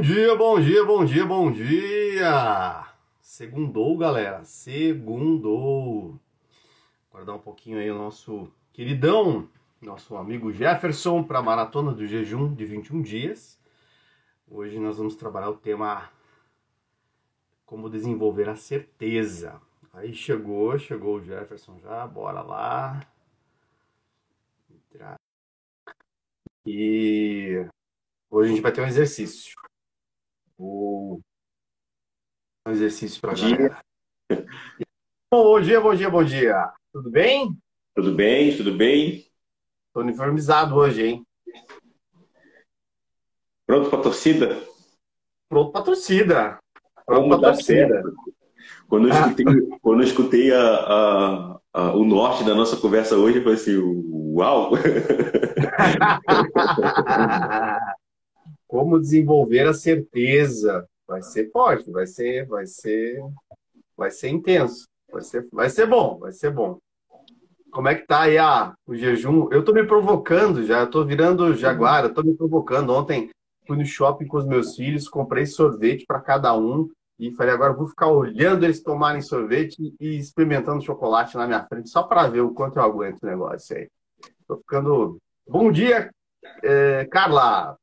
Bom dia, bom dia, bom dia, bom dia! Segundou, galera, segundou. Guardar um pouquinho aí o nosso queridão, nosso amigo Jefferson para a maratona do jejum de 21 dias. Hoje nós vamos trabalhar o tema como desenvolver a certeza. Aí chegou, chegou o Jefferson já, bora lá. E hoje a gente vai ter um exercício. Um exercício para galera. Bom dia, bom dia, bom dia. Tudo bem? Tudo bem, tudo bem. Tô uniformizado hoje, hein? Pronto para torcida? Pronto para torcida. Pronto para torcida. Certo. Quando eu escutei, ah. quando eu escutei a, a, a, o norte da nossa conversa hoje, eu falei assim, uau! Como desenvolver a certeza? Vai ser forte, vai ser, vai ser, vai ser intenso, vai ser, vai ser bom, vai ser bom. Como é que tá aí a, o jejum? Eu tô me provocando já, eu tô virando jaguar, eu tô me provocando. Ontem fui no shopping com os meus filhos, comprei sorvete para cada um e falei, agora vou ficar olhando eles tomarem sorvete e experimentando chocolate na minha frente, só para ver o quanto eu aguento o negócio aí. Tô ficando. Bom dia, é, Carla!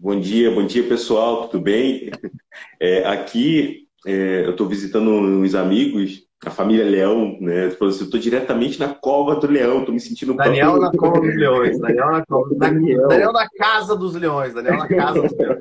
Bom dia, bom dia pessoal, tudo bem? É, aqui é, eu estou visitando uns amigos, a família Leão, né? Assim, eu estou diretamente na cova do Leão, estou me sentindo Daniel próprio... na cova dos leões, Daniel na cova, Daniel. Daniel na casa dos leões, Daniel na casa dos leões.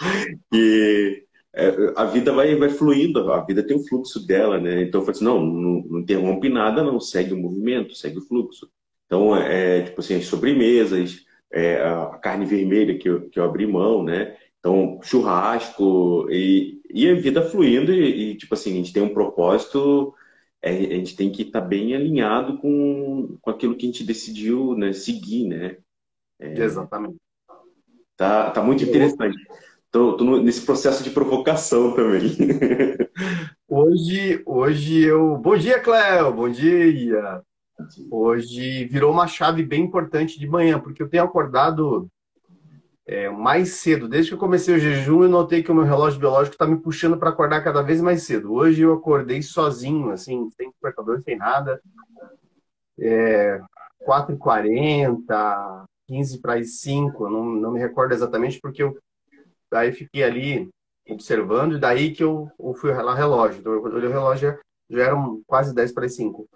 e é, a vida vai, vai fluindo, a vida tem o fluxo dela, né? Então eu falei assim, não, não, não interrompe nada, não, segue o movimento, segue o fluxo. Então, é, tipo assim, as sobremesas, é, a carne vermelha que eu, que eu abri mão, né? Então, churrasco e, e a vida fluindo e, e, tipo assim, a gente tem um propósito, é, a gente tem que estar tá bem alinhado com, com aquilo que a gente decidiu né, seguir, né? É, Exatamente. Tá, tá muito interessante. Tô, tô nesse processo de provocação também. Hoje, hoje eu. Bom dia, Cléo! Bom dia! Hoje virou uma chave bem importante de manhã, porque eu tenho acordado é, mais cedo. Desde que eu comecei o jejum, eu notei que o meu relógio biológico está me puxando para acordar cada vez mais cedo. Hoje eu acordei sozinho, assim, sem despertador, sem nada. É, 4h40, 15 para as 5, não, não me recordo exatamente, porque eu aí fiquei ali observando, e daí que eu, eu fui lá relógio. Então, eu olhei o relógio, já eram quase 10 para as 5.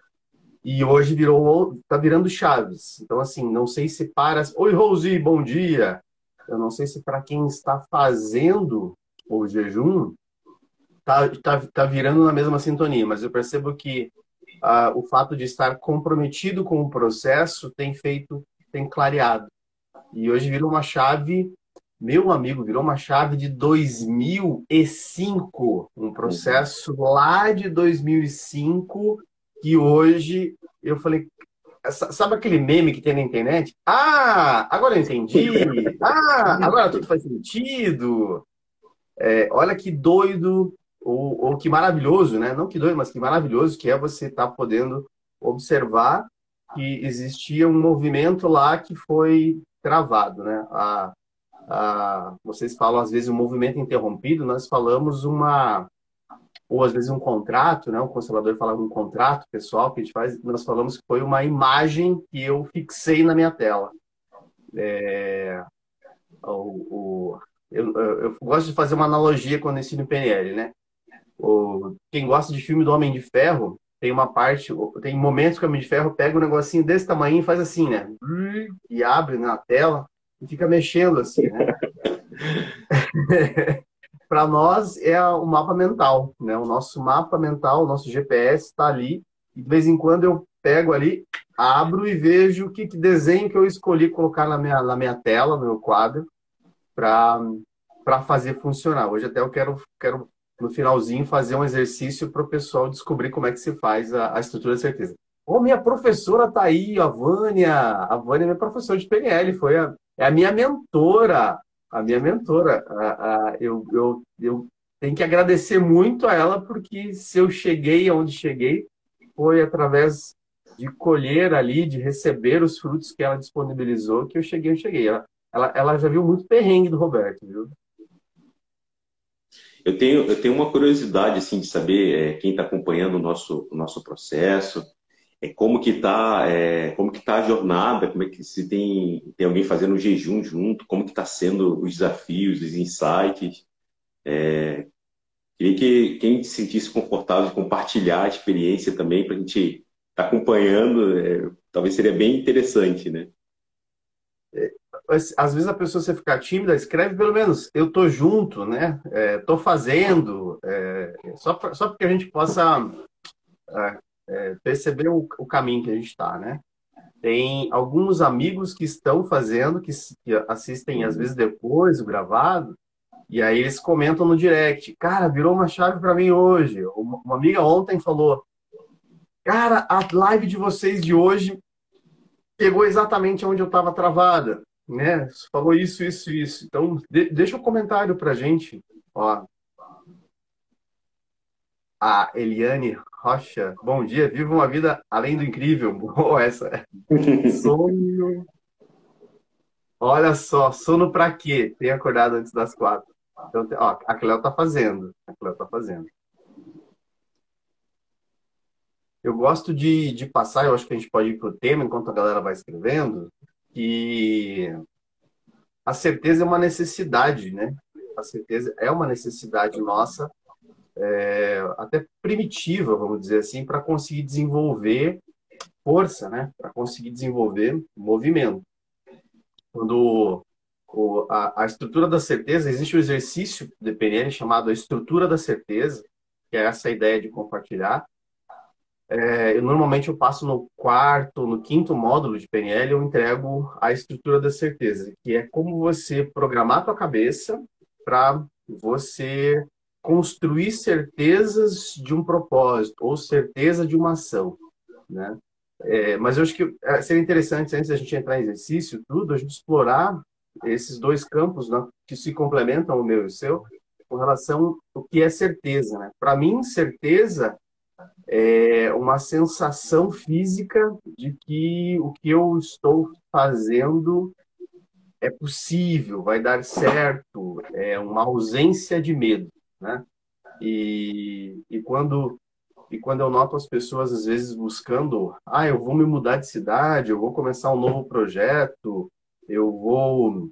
E hoje virou, tá virando Chaves. Então, assim, não sei se para. Oi, Rose, bom dia! Eu não sei se para quem está fazendo o jejum, tá, tá, tá virando na mesma sintonia, mas eu percebo que uh, o fato de estar comprometido com o processo tem feito, tem clareado. E hoje virou uma chave, meu amigo, virou uma chave de 2005, um processo lá de 2005 que hoje eu falei, sabe aquele meme que tem na internet? Ah, agora eu entendi. Ah, agora tudo faz sentido. É, olha que doido ou, ou, que maravilhoso, né? Não que doido, mas que maravilhoso que é você estar tá podendo observar que existia um movimento lá que foi travado, né? A, a, vocês falam às vezes um movimento interrompido, nós falamos uma ou às vezes um contrato, né? O conservador fala um contrato pessoal que a gente faz, nós falamos que foi uma imagem que eu fixei na minha tela. É, o, o eu, eu, gosto de fazer uma analogia quando ensino PNL, né? O, quem gosta de filme do Homem de Ferro, tem uma parte, tem momentos que o Homem de Ferro pega um negocinho desse tamanho e faz assim, né? E abre na tela e fica mexendo assim, né? para nós é o mapa mental, né? O nosso mapa mental, o nosso GPS está ali e de vez em quando eu pego ali, abro e vejo o que, que desenho que eu escolhi colocar na minha, na minha tela, no meu quadro, para fazer funcionar. Hoje até eu quero, quero no finalzinho fazer um exercício para o pessoal descobrir como é que se faz a, a estrutura de certeza. Ô, minha professora tá aí, a Vânia. A Vânia é minha professora de PNL, foi a, é a minha mentora a minha mentora. A, a, eu, eu, eu tenho que agradecer muito a ela, porque se eu cheguei aonde cheguei, foi através de colher ali, de receber os frutos que ela disponibilizou, que eu cheguei, eu cheguei. Ela, ela, ela já viu muito perrengue do Roberto, viu? Eu tenho, eu tenho uma curiosidade assim de saber é, quem está acompanhando o nosso, o nosso processo, é como que está é, como que tá a jornada, como é que se tem, tem alguém fazendo um jejum junto, como que está sendo os desafios, os insights. É, queria que quem se sentisse confortável de compartilhar a experiência também para a gente estar tá acompanhando, é, talvez seria bem interessante, né? às vezes a pessoa você ficar tímida, escreve pelo menos eu tô junto, né? É, tô fazendo, é, só, pra, só porque a gente possa é, perceber o, o, caminho que a gente está, né? Tem alguns amigos que estão fazendo, que, que assistem às vezes depois o gravado, e aí eles comentam no direct, cara, virou uma chave para mim hoje. Uma, uma amiga ontem falou, cara, a live de vocês de hoje pegou exatamente onde eu estava travada né? Falou isso, isso, isso. Então, de, deixa um comentário pra gente. Ó. A Eliane Rocha, bom dia, viva uma vida além do incrível. Boa essa. Sono. Olha só, sono pra quê? Tem acordado antes das quatro. Então, ó, a Cleo tá fazendo. A Cleo tá fazendo. Eu gosto de, de passar, eu acho que a gente pode ir pro tema enquanto a galera vai escrevendo que a certeza é uma necessidade, né? A certeza é uma necessidade nossa, é, até primitiva, vamos dizer assim, para conseguir desenvolver força, né? Para conseguir desenvolver movimento. Quando o, a, a, estrutura da certeza, existe um exercício de PNL chamado a estrutura da certeza, que é essa ideia de compartilhar, é, eu, normalmente eu passo no quarto, no quinto módulo de PNL, eu entrego a estrutura da certeza, que é como você programar a tua cabeça para você construir certezas de um propósito ou certeza de uma ação, né? É, mas eu acho que é, seria interessante, antes da gente entrar em exercício, tudo, a gente explorar esses dois campos né, que se complementam, o meu e o seu, com relação ao que é certeza. Né? Para mim, certeza é uma sensação física de que o que eu estou fazendo é possível, vai dar certo, é uma ausência de medo, né? E, e quando e quando eu noto as pessoas às vezes buscando, ah, eu vou me mudar de cidade, eu vou começar um novo projeto, eu vou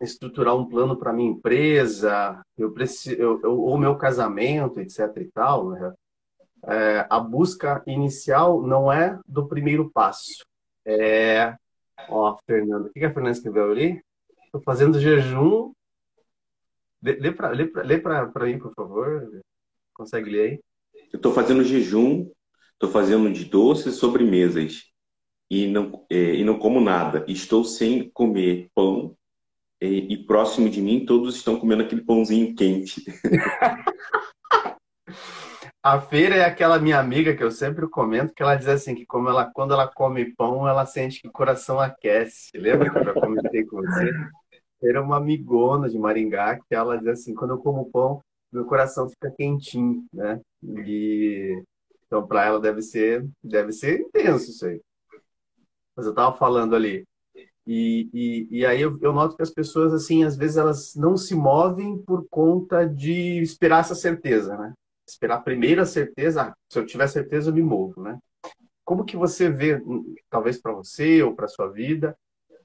estruturar um plano para minha empresa, eu preciso, ou meu casamento, etc e tal, né? é, a busca inicial não é do primeiro passo. É, ó, Fernando, o que a Fernanda escreveu ali? Estou fazendo jejum. Lê para lê lê mim, por favor. Consegue ler aí? Eu estou fazendo jejum, estou fazendo de doces sobremesas e não, é, e não como nada. Estou sem comer pão e, e próximo de mim todos estão comendo aquele pãozinho quente. A feira é aquela minha amiga que eu sempre comento, que ela diz assim, que como ela, quando ela come pão, ela sente que o coração aquece. Lembra que eu já comentei com você? Era uma amigona de Maringá, que ela diz assim, quando eu como pão, meu coração fica quentinho, né? E então para ela deve ser, deve ser intenso isso aí. Mas eu tava falando ali. E, e, e aí eu, eu noto que as pessoas, assim, às vezes elas não se movem por conta de esperar essa certeza, né? esperar primeiro a certeza, ah, se eu tiver certeza eu me movo, né? Como que você vê, talvez para você ou para sua vida,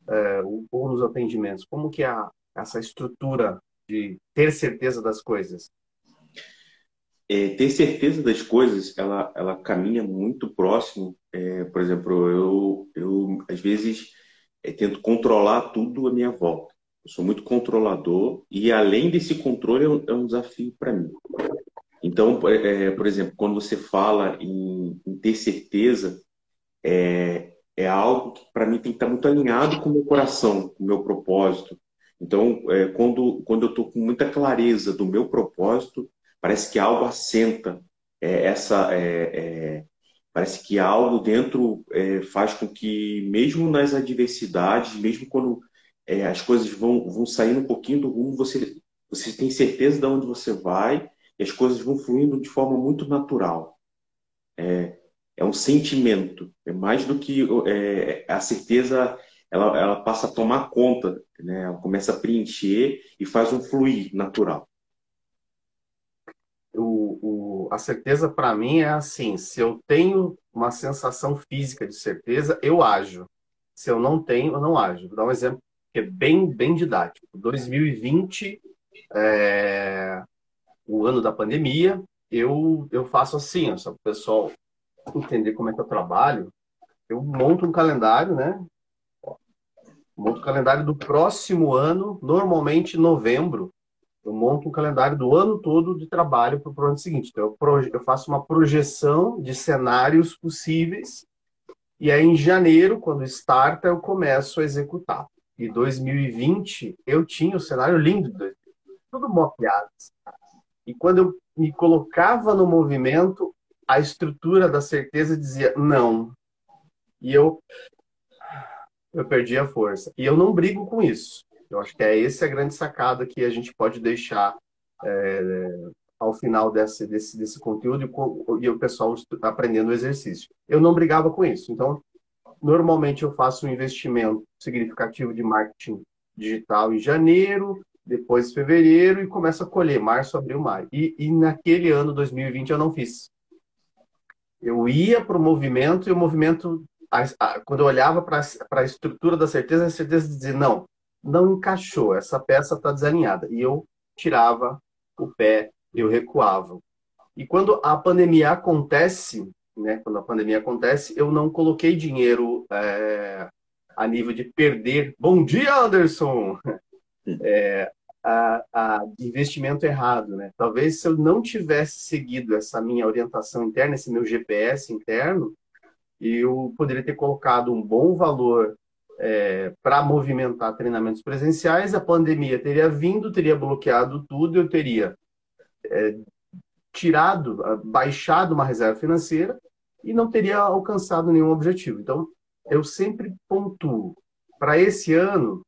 é, ou nos atendimentos, como que é a, essa estrutura de ter certeza das coisas? É, ter certeza das coisas, ela, ela caminha muito próximo. É, por exemplo, eu, eu às vezes é, tento controlar tudo à minha volta. Eu sou muito controlador e além desse controle é um, é um desafio para mim. Então, por exemplo, quando você fala em, em ter certeza, é, é algo que para mim tem que estar muito alinhado com o meu coração, com o meu propósito. Então, é, quando, quando eu estou com muita clareza do meu propósito, parece que algo assenta é, essa. É, é, parece que algo dentro faz com que, mesmo nas adversidades, mesmo quando as coisas vão, vão saindo um pouquinho do rumo, você, você tem certeza de onde você vai e as coisas vão fluindo de forma muito natural. É, é um sentimento, é mais do que é, a certeza, ela, ela passa a tomar conta, né? ela começa a preencher e faz um fluir natural. a certeza para mim é assim: se eu tenho uma sensação física de certeza, eu ajo. Se eu não tenho, eu não ajo. Vou dar um exemplo que é bem, bem didático. 2020, é, o ano da pandemia, eu, eu faço assim, o pessoal entender como é que eu trabalho. Eu monto um calendário, né? Monto o calendário do próximo ano, normalmente novembro. Eu monto um calendário do ano todo de trabalho para o ano seguinte. Então, eu, eu faço uma projeção de cenários possíveis e aí, em janeiro, quando starta, eu começo a executar. E 2020, eu tinha o um cenário lindo, tudo mapeado. E quando eu me colocava no movimento, a estrutura da certeza dizia não. E eu eu perdi a força. E eu não brigo com isso. Eu acho que é essa a grande sacada que a gente pode deixar é, ao final desse, desse, desse conteúdo e, o pessoal aprendendo o exercício. Eu não brigava com isso. Então, normalmente eu faço um investimento significativo de marketing digital em janeiro, depois fevereiro e começo a colher março, abril, maio. E, e naquele ano 2020 eu não fiz. Eu ia para o movimento e o movimento a, a, quando eu olhava para a estrutura da certeza, a certeza dizia, não, não encaixou, essa peça está desalinhada. E eu tirava o pé, eu recuava. E quando a pandemia acontece, né, quando a pandemia acontece, eu não coloquei dinheiro é, a nível de perder. Bom dia, Anderson! É, a, a, investimento errado, né? Talvez se eu não tivesse seguido essa minha orientação interna, esse meu GPS interno, eu poderia ter colocado um bom valor é, para movimentar treinamentos presenciais, a pandemia teria vindo, teria bloqueado tudo, eu teria é, tirado, baixado uma reserva financeira e não teria alcançado nenhum objetivo. Então, eu sempre pontuo. Para esse ano,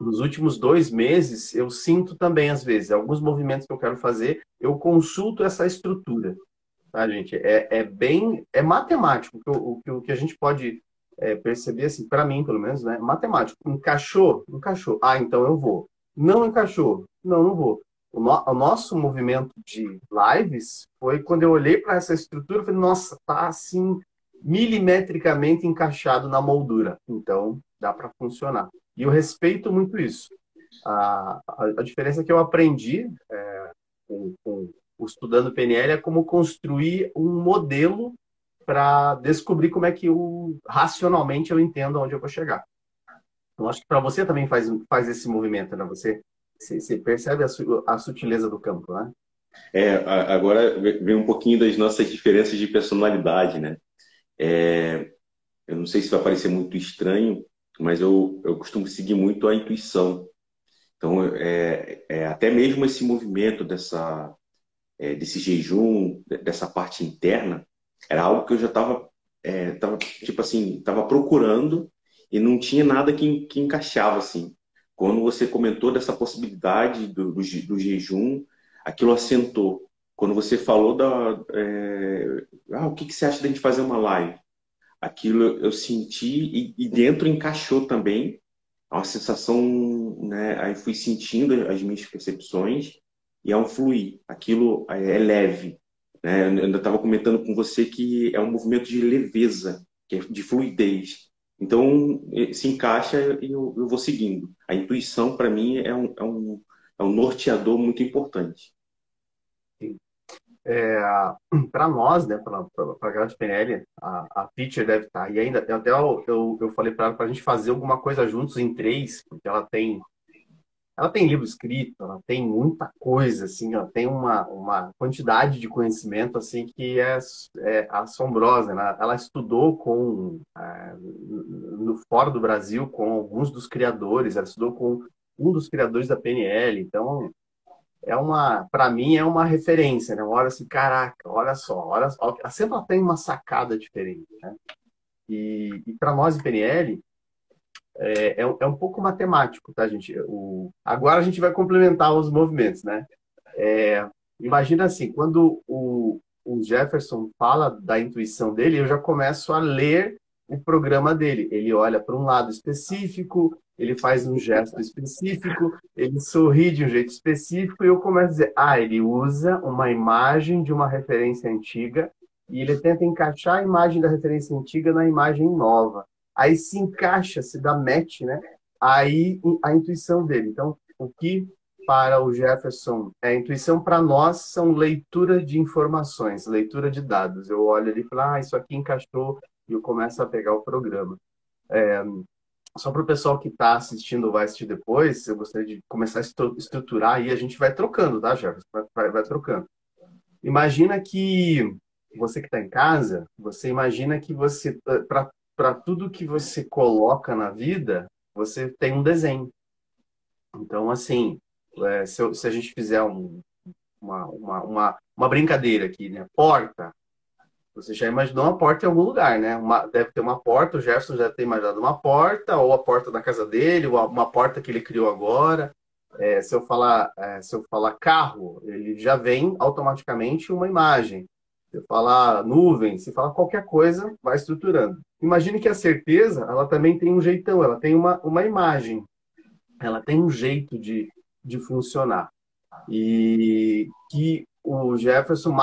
nos últimos dois meses, eu sinto também, às vezes, alguns movimentos que eu quero fazer, eu consulto essa estrutura tá, gente? É, é bem, é matemático. O, o, o que a gente pode é, perceber, assim, para mim, pelo menos, né? Matemático. Encaixou? Encaixou. Ah, então eu vou. Não encaixou? Não, não vou. O, no, o nosso movimento de lives foi quando eu olhei para essa estrutura, eu falei, nossa, tá assim milimetricamente encaixado na moldura. Então, dá para funcionar. E eu respeito muito isso. A, a, a diferença que eu aprendi é, com, com Estudando PNL é como construir um modelo para descobrir como é que eu, racionalmente, eu entendo onde eu vou chegar. Então, acho que para você também faz, faz esse movimento, né? Você, você, você percebe a, su, a, sutileza do campo, né? É, agora vem um pouquinho das nossas diferenças de personalidade, né? É, eu não sei se vai parecer muito estranho, mas eu, eu costumo seguir muito a intuição. Então, é, é, até mesmo esse movimento dessa é, desse jejum, dessa parte interna, era algo que eu já estava, é, tava, tipo assim, procurando e não tinha nada que, que encaixava assim. Quando você comentou dessa possibilidade do, do, do jejum, aquilo assentou. Quando você falou da, é, ah, o que, que você acha da gente fazer uma live? Aquilo eu senti e, e dentro encaixou também uma sensação, né? Aí fui sentindo as minhas percepções e é um fluir. Aquilo é, é leve. Né? Eu ainda estava comentando com você que é um movimento de leveza, é de fluidez. Então, se encaixa e eu, eu, vou seguindo. A intuição, para mim, é um, é, um, é um norteador muito importante. É, para nós, né, para a Grade PNL, a, a deve estar. Tá. E ainda, até eu, eu, eu falei para ela para a gente fazer alguma coisa juntos em três, porque ela tem ela tem livro escrito, ela tem muita coisa, assim, ela tem uma, uma quantidade de conhecimento, assim, que é, é assombrosa, né? Ela estudou com, é, no fora do Brasil, com alguns dos criadores, ela estudou com um dos criadores da PNL, então, é uma, para mim, é uma referência, né? Olha assim, caraca, olha só, olha sempre tem uma sacada diferente, né? E, e para nós em PNL, é, é, é, um pouco matemático, tá, gente? O, agora a gente vai complementar os movimentos, né? É, imagina assim, quando o, o Jefferson fala da intuição dele, eu já começo a ler o programa dele. Ele olha para um lado específico, ele faz um gesto específico, ele sorri de um jeito específico, e eu começo a dizer, ah, ele usa uma imagem de uma referência antiga e ele tenta encaixar a imagem da referência antiga na imagem nova. Aí se encaixa, se dá match, né? Aí a intuição dele. Então, o que para o Jefferson é intuição, para nós são leitura de informações, leitura de dados. Eu olho ali e falo, ah, isso aqui encaixou, e eu começo a pegar o programa. É, só para o pessoal que está assistindo ou vai assistir depois, eu gostaria de começar a estruturar e a gente vai trocando, tá, Jefferson? Vai, vai, trocando. Imagina que você que está em casa, você imagina que você, para tudo que você coloca na vida, você tem um desenho. Então, assim, é, se, se, a gente fizer um, uma, uma, uma, uma, brincadeira aqui, né? Porta. Você já imaginou uma porta em algum lugar, né? Uma, deve ter uma porta, o Jefferson já tem imaginado uma porta, ou a porta da casa dele, ou uma porta que ele criou agora. É, se, eu falar, é, se eu falar carro, ele já vem automaticamente uma imagem. Se eu falar nuvem, se falar qualquer coisa, vai estruturando. Imagine que a certeza, ela também tem um jeitão, ela tem uma, uma imagem. Ela tem um jeito de, de funcionar. E que o Jefferson,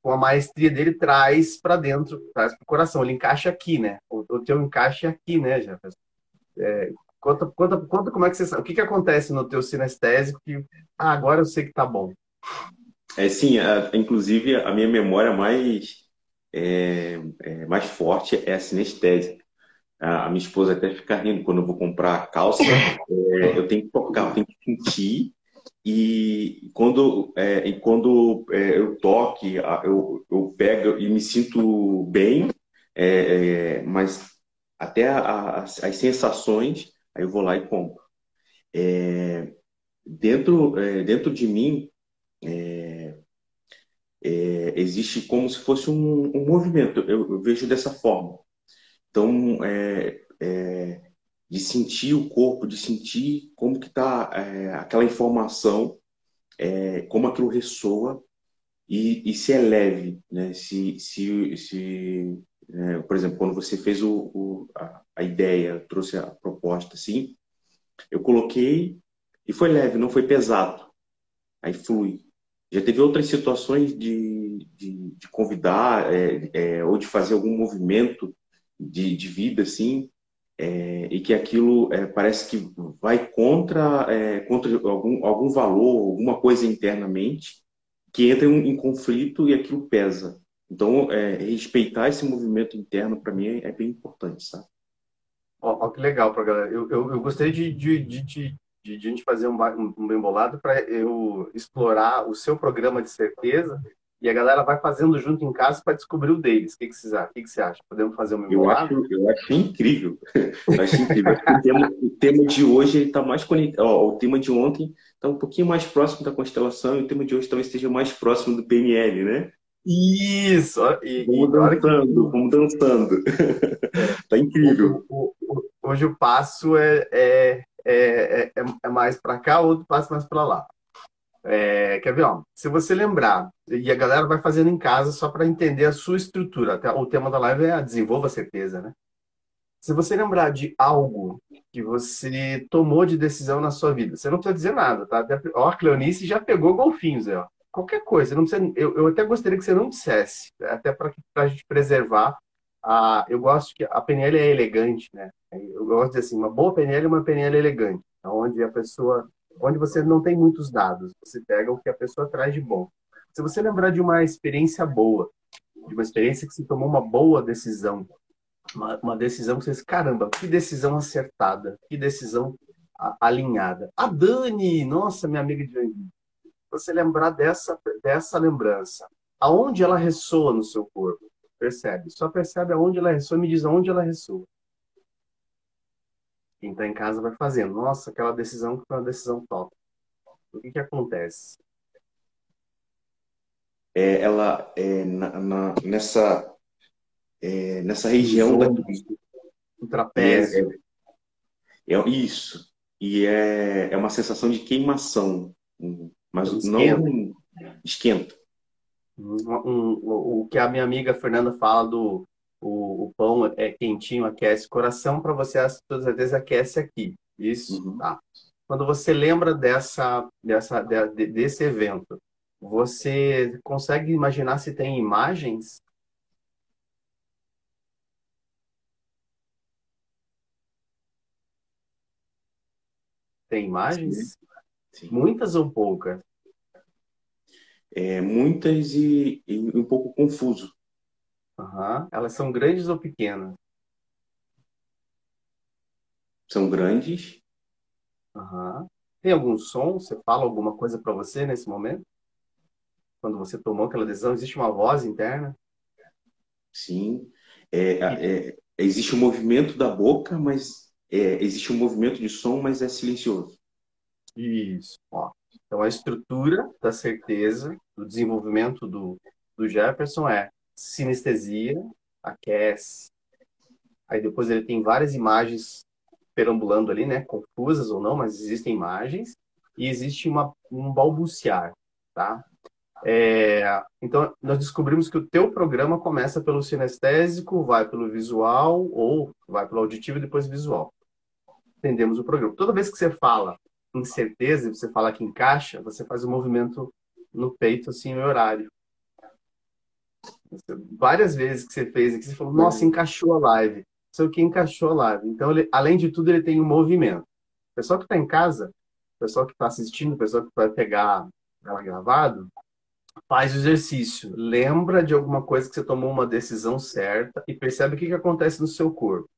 com a maestria dele, traz para dentro, traz para o coração. Ele encaixa aqui, né? O, o teu encaixe é aqui, né, Jefferson? É, conta, conta, conta como é que você sabe. O que, que acontece no teu sinestésico que ah, agora eu sei que tá bom. É sim, a, inclusive a minha memória mais é, é, mais forte é a sinestésica a minha esposa até fica rindo quando eu vou comprar calça, é, eu tenho que tocar, eu tenho que sentir e quando, é, e quando é, eu toque, eu, eu pego e me sinto bem, é, é, mas até a, a, as sensações, aí eu vou lá e compro. É, dentro, dentro de mim existe como se fosse um, um movimento, eu, eu vejo dessa forma. Então, é, é, de sentir o corpo, de sentir como que está é, aquela informação, é, como aquilo ressoa e, e, se é leve, né? Se, se, se né? por exemplo, quando você fez o, o a, a, ideia, trouxe a proposta, assim, eu coloquei e foi leve, não foi pesado. Aí flui. Já teve outras situações de, de, de convidar é, é, ou de fazer algum movimento de, de vida, assim, é, e que aquilo é, parece que vai contra, é, contra algum, algum valor, alguma coisa internamente, que entra em, em conflito e aquilo pesa. Então, é, respeitar esse movimento interno, para mim, é, bem importante, sabe? Ó, que legal para galera. Eu, eu, eu, gostaria de, de, de, de, de, de a gente fazer um, um bem bolado para eu explorar o seu programa de certeza e a galera vai fazendo junto em casa para descobrir o deles. O que, que, vocês, o que, que você acha? Podemos fazer um eu acho, eu acho incrível. eu acho incrível. o, tema, o tema de hoje está mais conectado. o tema de ontem está um pouquinho mais próximo da constelação e o tema de hoje talvez esteja mais próximo do PNL, né? Isso! E, vamos dançando, que... vamos dançando. tá incrível. O, o, hoje o passo é, é, é, é, é mais para cá, o outro passo mais para lá. É, quer ver? Ó, se você lembrar, e a galera vai fazendo em casa só para entender a sua estrutura. Até, o tema da live é a desenvolva certeza, né? Se você lembrar de algo que você tomou de decisão na sua vida, você não precisa dizer nada, tá? Ó, a Cleonice já pegou golfinhos, ó. Qualquer coisa, não precisa, eu, eu até gostaria que você não dissesse, até para a gente preservar. A, eu gosto que a PNL é elegante, né? Eu gosto de assim, uma boa PNL é uma PNL elegante, onde a pessoa onde você não tem muitos dados. Você pega o que a pessoa traz de bom. Se você lembrar de uma experiência boa, de uma experiência que você tomou uma boa decisão, uma, uma decisão que você disse, caramba, que decisão acertada, que decisão alinhada. A Dani, nossa, minha amiga de Joinville. Você lembrar dessa, dessa lembrança. Aonde ela ressoa no seu corpo? Percebe? Só percebe aonde ela ressoa, me diz aonde ela ressoa. Quem está em casa vai fazendo. Nossa, aquela decisão que foi uma decisão top. O que, que acontece? É, ela é, na, na, nessa é, nessa região da o trapézio. É, é, isso. E é, é uma sensação de queimação, mas esquenta. não esquenta. Um, um, o que a minha amiga Fernanda fala do o, pão é quentinho, aquece o coração, para você, todas as vezes, aquece aqui. Isso, uhum. tá. Quando você lembra dessa, dessa, de, desse evento, você consegue imaginar se tem imagens? Tem imagens? Sim. Sim. Muitas ou poucas? É, muitas e, e, um pouco confuso. Uhum. Elas são grandes ou pequenas? São grandes. Uhum. Tem algum som? Você fala alguma coisa para você nesse momento? Quando você tomou aquela decisão, existe uma voz interna? Sim. É, é, existe um movimento da boca, mas é, existe um movimento de som, mas é silencioso. Isso. Ó. Então, a estrutura da certeza, do desenvolvimento do, do Jefferson é sinestesia, aquece. Aí depois ele tem várias imagens perambulando ali, né? Confusas ou não, mas existem imagens. E existe uma, um balbuciar, tá? É, então, nós descobrimos que o teu programa começa pelo sinestésico, vai pelo visual, ou vai pelo auditivo e depois visual. Entendemos o programa. Toda vez que você fala incerteza você fala que encaixa, você faz um movimento no peito, assim, no horário. Várias vezes que você fez aqui, você falou, nossa, encaixou a live. Sei o que encaixou a live. Então, ele, além de tudo, ele tem um movimento. O pessoal que está em casa, o pessoal que está assistindo, o pessoal que vai pegar ela gravado, faz o exercício. Lembra de alguma coisa que você tomou uma decisão certa e percebe o que, que acontece no seu corpo.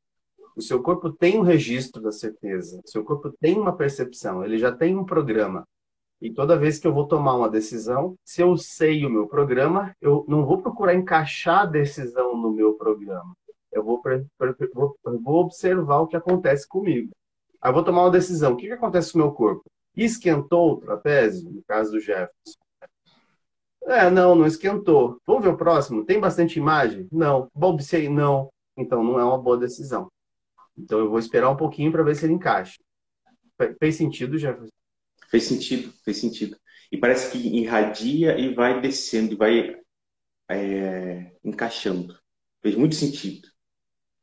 O seu corpo tem um registro da certeza. O seu corpo tem uma percepção. Ele já tem um programa. E toda vez que eu vou tomar uma decisão, se eu sei o meu programa, eu não vou procurar encaixar a decisão no meu programa. Eu vou, vou, observar o que acontece comigo. Aí eu vou tomar uma decisão. O que, que acontece com o meu corpo? Esquentou o trapézio, no caso do Jefferson. É, não, não esquentou. Vamos ver o próximo? Tem bastante imagem? Não. Balbuciei? Não. Então não é uma boa decisão. Então eu vou esperar um pouquinho para ver se ele encaixa. Fez sentido, Jefferson? Fez sentido, fez sentido. E parece que irradia e vai descendo, vai é, encaixando. Fez muito sentido.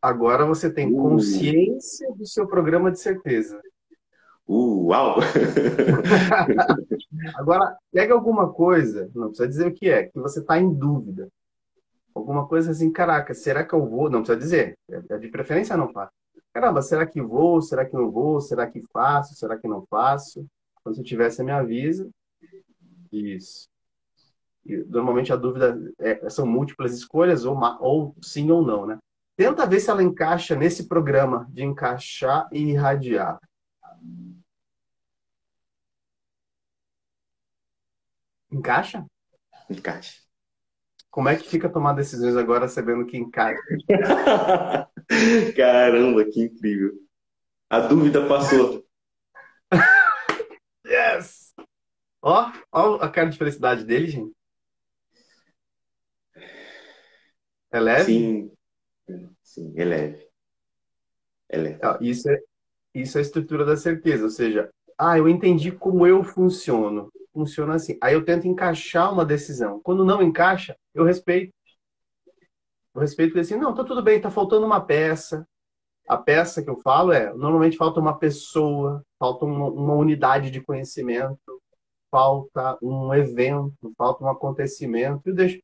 Agora você tem uh. consciência do seu programa de certeza. Uh, uau! Agora, pega alguma coisa, não precisa dizer o que é, que você está em dúvida. Alguma coisa assim, caraca, será que eu vou? Não precisa dizer, é de preferência não faça. Caramba, será que vou? Será que não vou? Será que faço? Será que não faço? Quando você tiver, você me avisa. Isso. E, normalmente a dúvida é, são múltiplas escolhas, ou, ou sim ou não, né? Tenta ver se ela encaixa nesse programa de encaixar e irradiar. Encaixa? Encaixa. Como é que fica tomar decisões agora sabendo que encaixa? Caramba, que incrível. A dúvida passou. Yes! Ó, ó a cara de felicidade dele, gente. É leve? Sim, sim, é leve. É leve. Isso é, isso é a estrutura da certeza, ou seja, ah, eu entendi como eu funciono. Funciona assim. Aí eu tento encaixar uma decisão. Quando não encaixa, eu respeito. Eu respeito assim, não, tá tudo bem, tá faltando uma peça. A peça que eu falo é, normalmente falta uma pessoa, falta uma, uma unidade de conhecimento, falta um evento, falta um acontecimento. Eu deixo.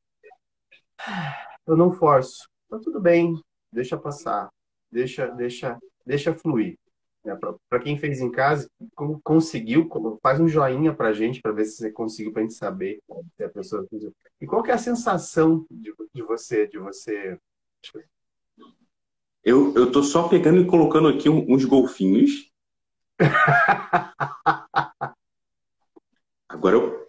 Eu não forço. Tá tudo bem, deixa passar, deixa, deixa, deixa fluir. Né? Para quem fez em casa, conseguiu, faz um joinha para a gente para ver se você conseguiu para a gente saber se a pessoa E qual que é a sensação de, de você, de você? Eu eu tô só pegando e colocando aqui uns golfinhos. Agora eu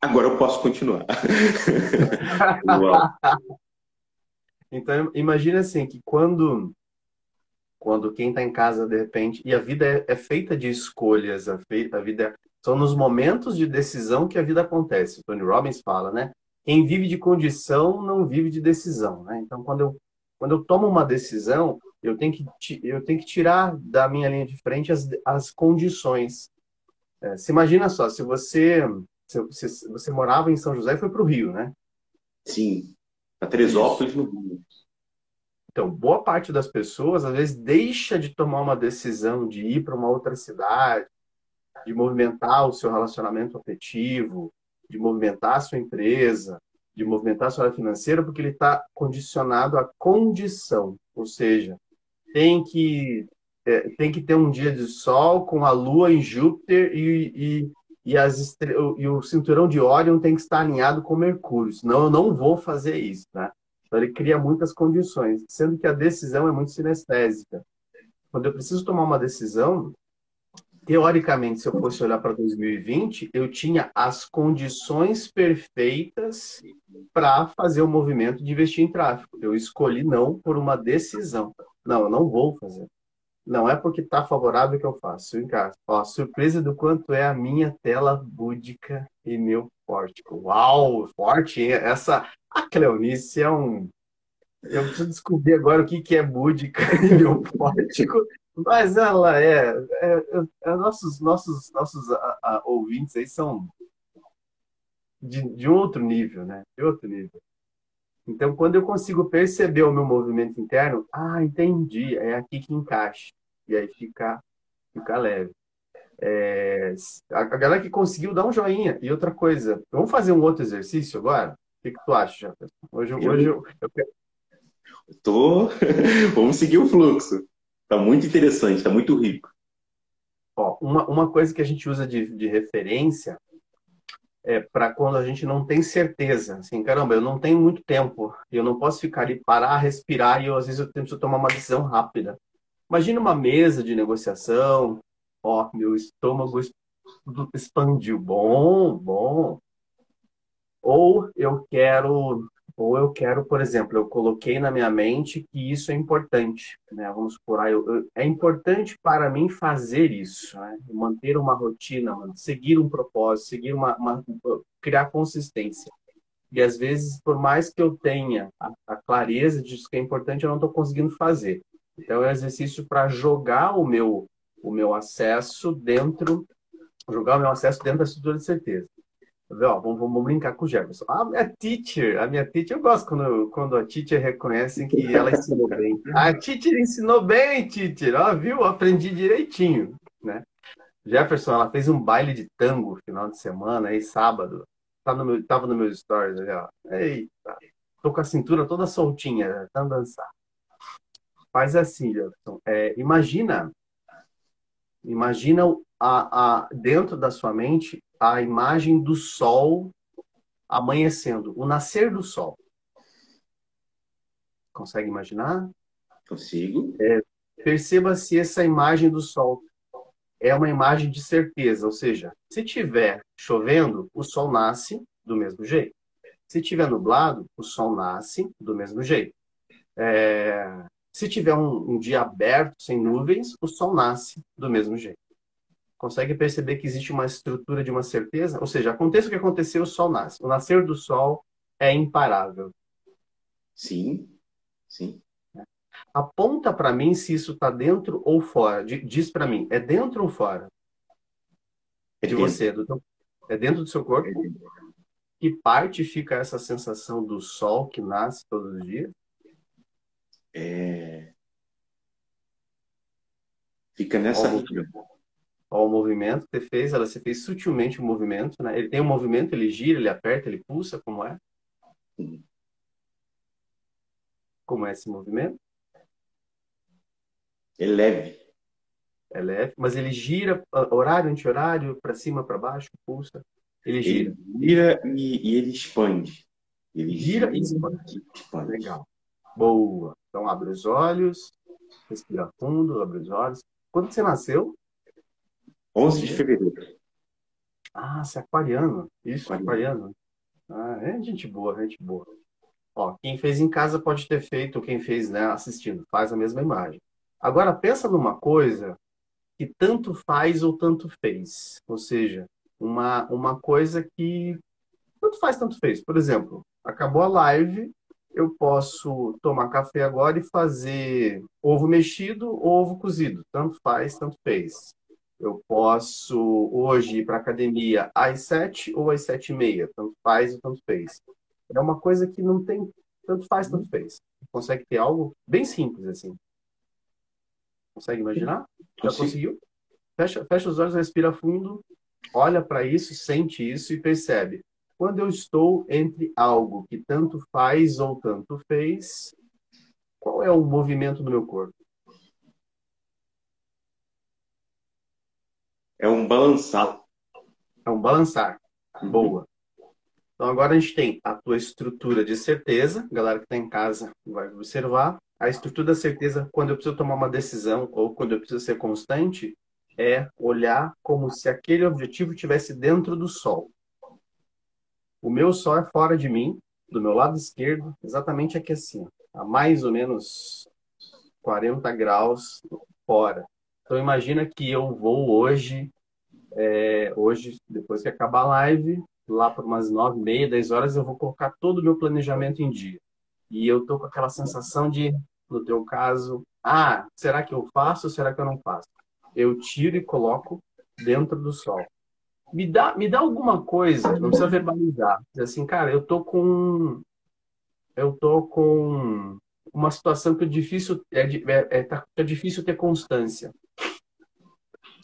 agora eu posso continuar. então imagina assim que quando quando quem está em casa de repente e a vida é, é feita de escolhas, a, feita, a vida é, são nos momentos de decisão que a vida acontece. O Tony Robbins fala, né? Quem vive de condição não vive de decisão, né? Então quando eu quando eu tomo uma decisão, eu tenho que eu tenho que tirar da minha linha de frente as, as condições. É, se imagina só, se você se, se você morava em São José e foi para o Rio, né? Sim, a Teresópolis no Rio. Então, boa parte das pessoas, às vezes, deixa de tomar uma decisão de ir para uma outra cidade, de movimentar o seu relacionamento afetivo, de movimentar a sua empresa, de movimentar a sua área financeira, porque ele está condicionado à condição. Ou seja, tem que, é, tem que ter um dia de sol com a lua em Júpiter e, e, e, as, e o cinturão de Órion tem que estar alinhado com Mercúrio, senão eu não vou fazer isso. Né? Então, ele cria muitas condições, sendo que a decisão é muito sinestésica. Quando eu preciso tomar uma decisão, teoricamente, se eu fosse olhar para 2020, eu tinha as condições perfeitas para fazer o movimento de investir em tráfego. Eu escolhi não por uma decisão. Não, eu não vou fazer. Não é porque está favorável que eu faço. Ó, surpresa do quanto é a minha tela búdica e meu pórtico. Uau, forte, hein? Essa. A Cleonice é um. Eu preciso descobrir agora o que, que é búdica e meu pórtico. Mas ela é, é, é nossos nossos nossos a, a, ouvintes aí são de, de outro nível, né? De outro nível. Então, quando eu consigo perceber o meu movimento interno, ah, entendi, é aqui que encaixa. E aí fica, fica leve. É, a galera que conseguiu dar um joinha. E outra coisa, vamos fazer um outro exercício agora? O que, que tu acha, Jefferson? Hoje, eu, hoje eu, eu... Tô... vamos seguir o fluxo. Tá muito interessante, tá muito rico. Ó, uma, uma coisa que a gente usa de, de referência é para quando a gente não tem certeza. Assim, caramba, eu não tenho muito tempo, eu não posso ficar ali, parar, respirar e eu, às vezes eu preciso tomar uma decisão rápida. Imagina uma mesa de negociação, ó, meu estômago expandiu. Bom, bom. Ou eu quero ou eu quero, por exemplo, eu coloquei na minha mente que isso é importante, né? Vamos supor, ah, eu, eu, é importante para mim fazer isso, né? manter uma rotina, seguir um propósito, seguir uma, uma, criar consistência. E às vezes, por mais que eu tenha a, a clareza disso que é importante, eu não estou conseguindo fazer. Então, é um exercício para jogar o meu o meu acesso dentro, jogar o meu acesso dentro da estrutura de certeza. Ó, vamos, vamos, brincar com o Jefferson. A minha teacher, a minha teacher, eu gosto quando, quando a teacher reconhece que ela ensinou bem. A teacher ensinou bem, teacher. Ó, viu? Aprendi direitinho, né? Jefferson, ela fez um baile de tango final de semana, aí sábado. Tava no meu, tava no stories ali, ó. Eita, tô com a cintura toda soltinha, tá dançar. Faz assim, Jefferson. É, imagina, imagina a, a, dentro da sua mente a imagem do sol amanhecendo, o nascer do sol. Consegue imaginar? Consigo. É, perceba se essa imagem do sol é uma imagem de certeza, ou seja, se tiver chovendo, o sol nasce do mesmo jeito. Se tiver nublado, o sol nasce do mesmo jeito. É, se tiver um, um dia aberto, sem nuvens, o sol nasce do mesmo jeito consegue perceber que existe uma estrutura de uma certeza? Ou seja, aconteça o que acontecer, o sol nasce. O nascer do sol é imparável. Sim, sim. Aponta para mim se isso está dentro ou fora. Diz para mim, é dentro ou fora? É de você, do teu... é dentro do seu corpo? É que parte fica essa sensação do sol que nasce todos os dias? É... Fica nessa região ao movimento que você fez, ela se fez sutilmente o um movimento, né? Ele tem um movimento, ele gira, ele aperta, ele pulsa, como é? Como é esse movimento? É leve. É leve, mas ele gira horário anti-horário, para cima, para baixo, pulsa. Ele gira. Ele gira e, e ele expande. Ele gira, gira e expande. expande. Legal. Boa. Então abre os olhos, respira fundo, abre os olhos. Quando você nasceu? 11 de fevereiro. Ah, você é aquariano. Isso, aquariano. Ah, é gente boa, gente boa. Ó, quem fez em casa pode ter feito, quem fez né, assistindo, faz a mesma imagem. Agora, pensa numa coisa que tanto faz ou tanto fez. Ou seja, uma, uma coisa que tanto faz, tanto fez. Por exemplo, acabou a live, eu posso tomar café agora e fazer ovo mexido ou ovo cozido. Tanto faz, tanto fez. Eu posso hoje ir para academia às sete ou às sete e meia, tanto faz ou tanto fez. É uma coisa que não tem Tanto faz, tanto fez. Consegue ter algo bem simples assim. Consegue imaginar? Já conseguiu? Fecha, fecha os olhos, respira fundo, olha para isso, sente isso e percebe. Quando eu estou entre algo que tanto faz ou tanto fez, qual é o movimento do meu corpo? É um balançar. É um balançar. Boa. Então agora a gente tem a tua estrutura de certeza, galera que está em casa vai observar. A estrutura da certeza, quando eu preciso tomar uma decisão ou quando eu preciso ser constante, é olhar como se aquele objetivo estivesse dentro do sol. O meu sol é fora de mim, do meu lado esquerdo, exatamente aqui assim, a mais ou menos 40 graus fora. Então imagina que eu vou hoje, é, hoje, depois que acabar a live, lá por umas 9, meia, 10 horas, eu vou colocar todo o meu planejamento em dia. E eu tô com aquela sensação de, no teu caso, ah, será que eu faço ou será que eu não faço? Eu tiro e coloco dentro do sol. Me dá, me dá alguma coisa, não precisa verbalizar. Diz assim, cara, eu tô com eu tô com uma situação que é difícil é, é, é, tá, é difícil ter constância.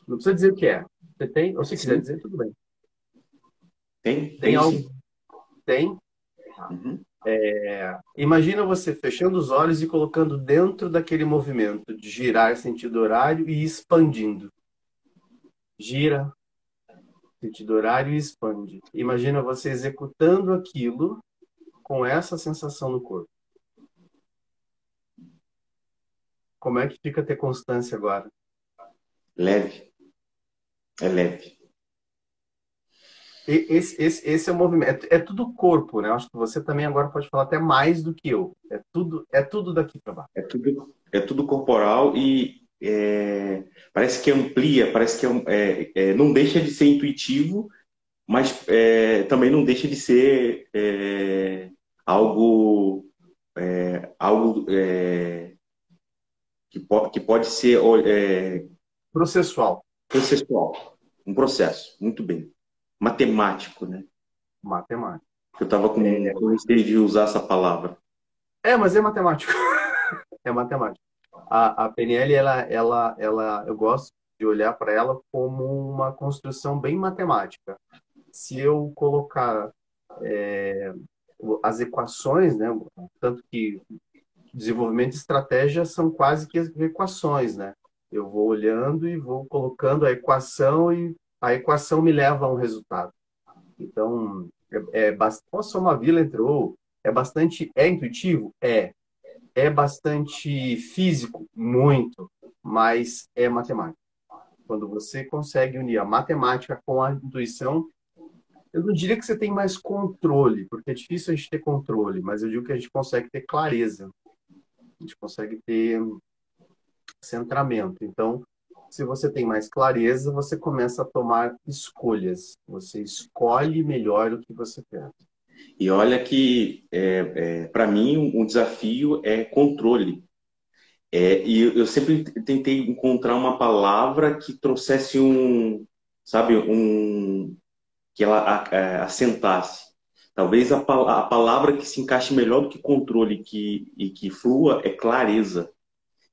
Não precisa dizer o que é. Você tem? Ou se quiser dizer, tudo bem. Tem? Tem, tem algo? Tem? Uhum. É, imagina você fechando os olhos e colocando dentro daquele movimento de girar sentido horário e expandindo. Gira, sentido horário e expande. Imagina você executando aquilo com essa sensação no corpo. Como é que fica ter constância agora? Leve. É leve. Esse, esse, esse é o movimento. É, é tudo corpo, né? Acho que você também agora pode falar até mais do que eu. É tudo, é tudo daqui para baixo. É tudo, é tudo corporal e é, parece que amplia, parece que é, é, é não deixa de ser intuitivo, mas é, também não deixa de ser algo, algo que, pode, que pode ser processual. Processual, um processo, muito bem. Matemático, né? Matemático. Eu estava com é... receio de usar essa palavra. É, mas é matemático. é matemático. A, a PNL, ela, ela, ela, eu gosto de olhar para ela como uma construção bem matemática. Se eu colocar é, as equações, né, tanto que desenvolvimento de estratégia são quase que equações, né? Eu vou olhando e vou colocando a equação e a equação me leva a um resultado. Então, é, é posso ser uma vila entrou, é bastante, é intuitivo? É. É bastante físico? Muito. Mas é matemática. Quando você consegue unir a matemática com a intuição, eu não diria que você tem mais controle, porque é difícil a gente ter controle, mas eu digo que a gente consegue ter clareza. A gente consegue ter centramento. Então, se você tem mais clareza, você começa a tomar escolhas. Você escolhe melhor o que você quer. E olha que, é, é, para mim, um desafio é controle. É, e eu sempre tentei encontrar uma palavra que trouxesse um, sabe, um, que ela assentasse. Talvez a, a palavra que se encaixe melhor do que controle que, e que flua é clareza.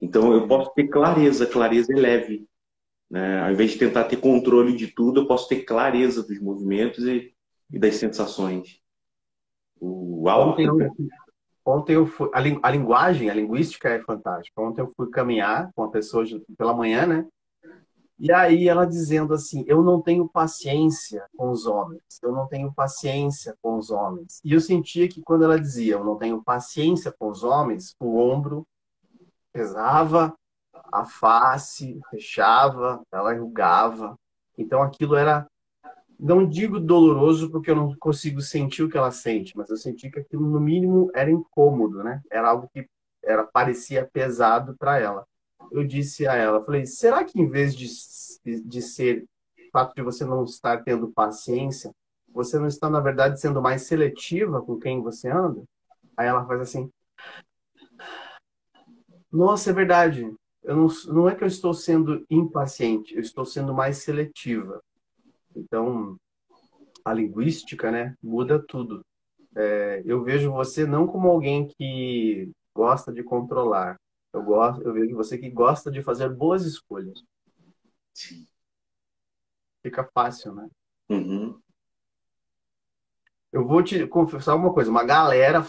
Então, eu posso ter clareza, clareza é leve. Né? Ao invés de tentar ter controle de tudo, eu posso ter clareza dos movimentos e, e das sensações. O Ontem eu, ontem eu fui, a, a, linguagem, a linguística é fantástica. Ontem eu fui caminhar com uma pessoa pela manhã, né? E aí ela dizendo assim: Eu não tenho paciência com os homens, eu não tenho paciência com os homens. E eu sentia que quando ela dizia Eu não tenho paciência com os homens, o ombro pesava, a face fechava, ela enrugava. Então aquilo era, não digo doloroso porque eu não consigo sentir o que ela sente, mas eu senti que aquilo no mínimo era incômodo, né? Era algo que era parecia pesado para ela. Eu disse a ela, falei, será que em vez de, de ser o fato de você não estar tendo paciência, você não está na verdade sendo mais seletiva com quem você anda? Aí ela faz assim, nossa, é verdade. Eu não, não é que eu estou sendo impaciente, eu estou sendo mais seletiva. Então, a linguística, né, muda tudo. é, eu vejo você não como alguém que gosta de controlar. Eu gosto, eu vejo você que gosta de fazer boas escolhas. Sim. Fica fácil, né? Uhum. Eu vou te confessar uma coisa. Uma galera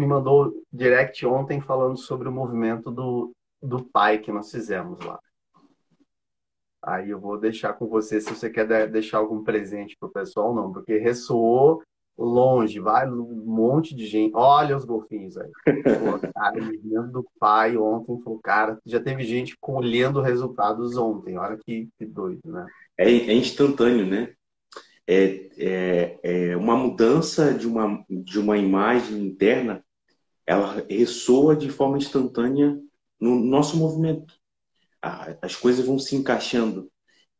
me mandou direct ontem falando sobre o movimento do, do pai que nós fizemos lá. Aí eu vou deixar com você se você quer deixar algum presente pro pessoal, não, porque ressoou longe, vai um monte de gente. Olha os golfinhos aí. Pô, cara, movimento do pai ontem falou, cara, já teve gente colhendo resultados ontem. Olha que, que doido, né? É, é instantâneo, né? É, é, é uma mudança de uma, de uma imagem interna, ela ressoa de forma instantânea no nosso movimento. As coisas vão se encaixando.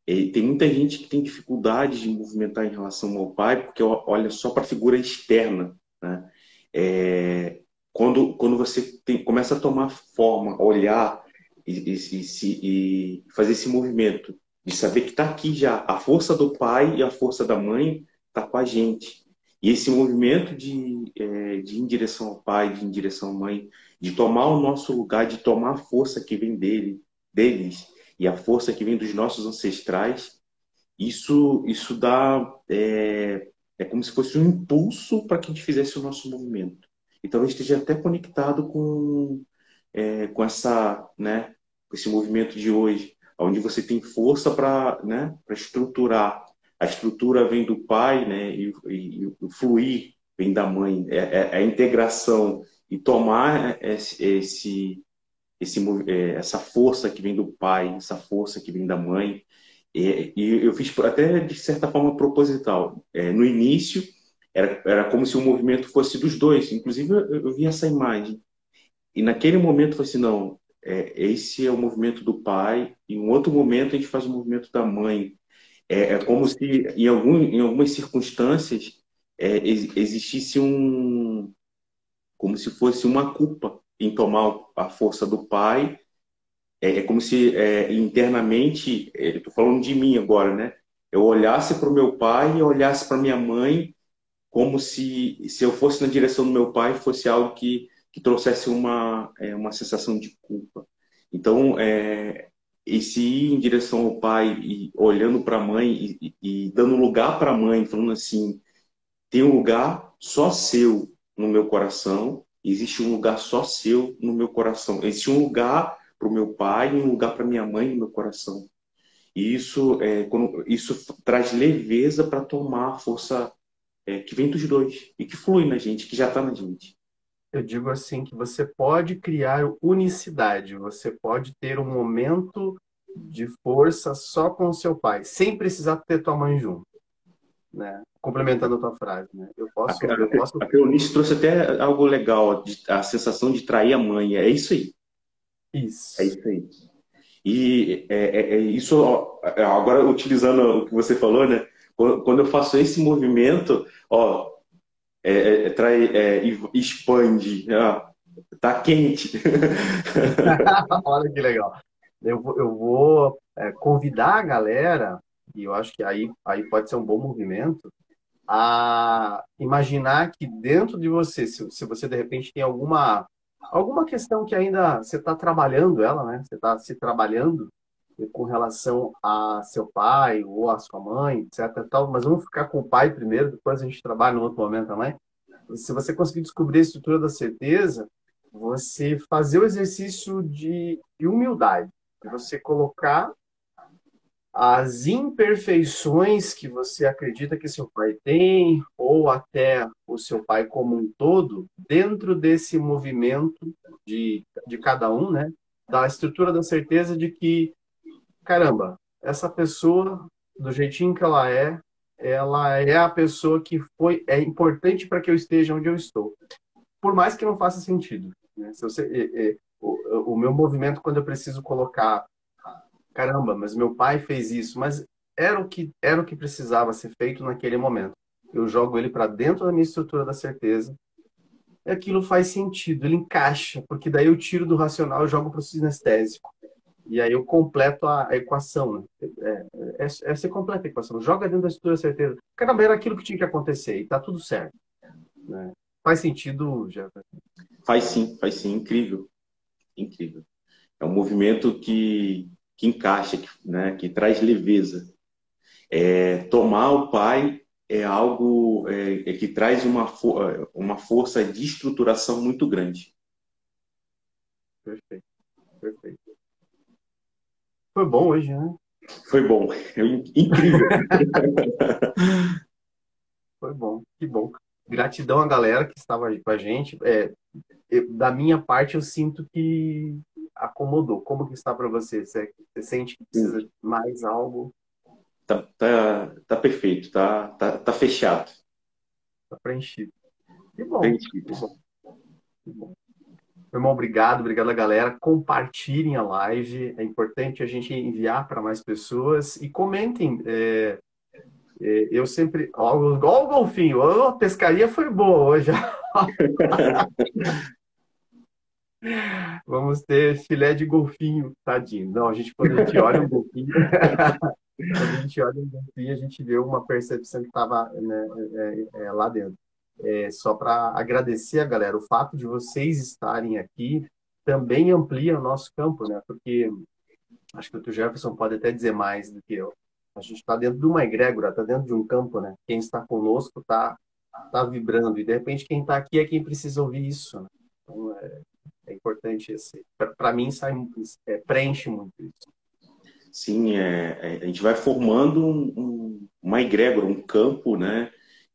E tem muita gente que tem dificuldade de movimentar em relação ao pai, porque olha só para a figura externa. Né? É, quando, quando você tem, começa a tomar forma, olhar e, e, e, e fazer esse movimento, de saber que está aqui já a força do pai e a força da mãe está com a gente. E esse movimento de, é, de ir em direção ao pai, de ir em direção à mãe, de tomar o nosso lugar, de tomar a força que vem dele, deles e a força que vem dos nossos ancestrais, isso, isso dá. É, é como se fosse um impulso para que a gente fizesse o nosso movimento. E talvez esteja até conectado com, é, com essa, né, esse movimento de hoje, onde você tem força para né, estruturar. A estrutura vem do pai, né, e, e, e o fluir vem da mãe. É, é, é a integração e tomar esse, esse, esse, é, essa força que vem do pai, essa força que vem da mãe. E, e eu fiz até de certa forma proposital. É, no início era, era como se o movimento fosse dos dois. Inclusive eu, eu vi essa imagem. E naquele momento falei assim, não, é, esse é o movimento do pai, e em um outro momento a gente faz o movimento da mãe. É, é como se, em, algum, em algumas circunstâncias, é, existisse um. como se fosse uma culpa em tomar a força do pai. É, é como se é, internamente, é, estou falando de mim agora, né? Eu olhasse para o meu pai e olhasse para minha mãe como se, se eu fosse na direção do meu pai fosse algo que que trouxesse uma, é, uma sensação de culpa. Então, é, esse ir em direção ao pai e olhando para a mãe e, e, dando lugar para a mãe, falando assim: tem um lugar só seu no meu coração, existe um lugar só seu no meu coração, existe um lugar para o meu pai e um lugar para minha mãe no meu coração. E isso, é, quando, isso traz leveza para tomar a força é, que vem dos dois e que flui na gente, que já está na gente eu digo assim que você pode criar unicidade, você pode ter um momento de força só com o seu pai, sem precisar ter tua mãe junto, né? Complementando a tua frase, né? Eu posso, a, eu posso... a Cleonice trouxe até algo legal, a sensação de trair a mãe, é isso aí. Isso. É isso aí. E é, é, é isso, agora utilizando o que você falou, né? Quando eu faço esse movimento, ó, é, é, é, trai, é, expande, ah, tá quente. Olha que legal. Eu, eu vou é, convidar a galera, e eu acho que aí, aí pode ser um bom movimento, a imaginar que dentro de você, se, se você de repente tem alguma, alguma questão que ainda você está trabalhando ela, né? Você está se trabalhando, com relação a seu pai ou a sua mãe, etc. Tal, mas vamos ficar com o pai primeiro, depois a gente trabalha no outro momento também. Se você conseguir descobrir a estrutura da certeza, você fazer o exercício de, de humildade, você colocar as imperfeições que você acredita que seu pai tem, ou até o seu pai como um todo, dentro desse movimento de, de cada um, né? Da estrutura da certeza de que caramba, essa pessoa, do jeitinho que ela é, ela é a pessoa que foi é importante para que eu esteja onde eu estou. Por mais que não faça sentido. Né? Se você, é, é, o, o meu movimento, quando eu preciso colocar, caramba, mas meu pai fez isso, mas era o que era o que precisava ser feito naquele momento. Eu jogo ele para dentro da minha estrutura da certeza. Aquilo faz sentido, ele encaixa, porque daí eu tiro do racional e jogo para o sinestésico. E aí eu completo a, a equação. Né? É, é, é, você completa a equação. Joga dentro da estrutura certeza. Caramba, era aquilo que tinha que acontecer e tá tudo certo. Né? Faz sentido, já? Faz sim, faz sim, incrível, incrível. É um movimento que, que encaixa, que, né, que traz leveza. É, tomar o pai é algo é, é que traz uma, uma força de estruturação muito grande. Perfeito, perfeito. Foi bom hoje, né? Foi bom, é incrível. Foi bom, que bom. Gratidão à galera que estava aí com a gente. É, eu, da minha parte, eu sinto que acomodou. Como que está para você? você? você? sente que precisa de mais algo? Tá, tá, tá perfeito, tá, tá, tá fechado. Tá preenchido. Que bom. Preenchido. Que bom. Que bom. Meu irmão, obrigado, obrigado a galera. Compartilhem a live, é importante a gente enviar para mais pessoas e comentem. É, é, eu sempre. Ó, o golfinho, a pescaria foi boa hoje. Vamos ter filé de golfinho, tadinho. Não, a gente, quando a gente olha um golfinho, a gente olha um golfinho, a gente vê uma percepção que estava né, é, é, lá dentro é, só para agradecer a galera. O fato de vocês estarem aqui também amplia o nosso campo, né? Porque acho que o Jefferson pode até dizer mais do que eu. A gente está dentro de uma egrégora, está dentro de um campo, né? Quem está conosco está tá vibrando e de repente quem está aqui é quem precisa ouvir isso. Né? Então é, é importante esse. Para mim sai é, preenche muito isso. Sim, é, é, a gente vai formando um, um, uma egrégora, um campo, né?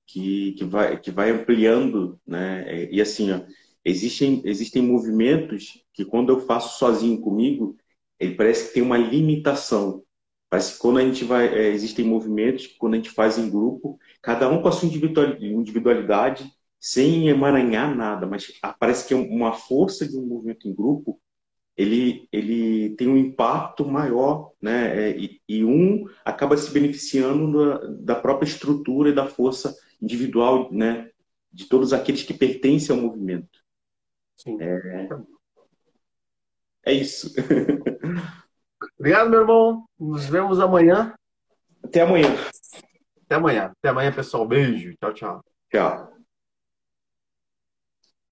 Que, que, vai, que vai ampliando, né? E assim, ó, existem, existem movimentos que quando eu faço sozinho comigo, ele parece que tem uma limitação. Parece que quando a gente vai, é, existem movimentos que quando a gente faz em grupo, cada um com a sua individualidade, sem emaranhar nada, mas parece que é uma força de um movimento em grupo ele, ele tem um impacto maior, né? É, e, e um acaba se beneficiando da, da, própria estrutura e da força individual, né? De todos aqueles que pertencem ao movimento. Sim. É, é isso. Obrigado, meu irmão. Nos vemos amanhã. Até amanhã. Até amanhã. Até amanhã, pessoal. Beijo. Tchau, tchau. Tchau.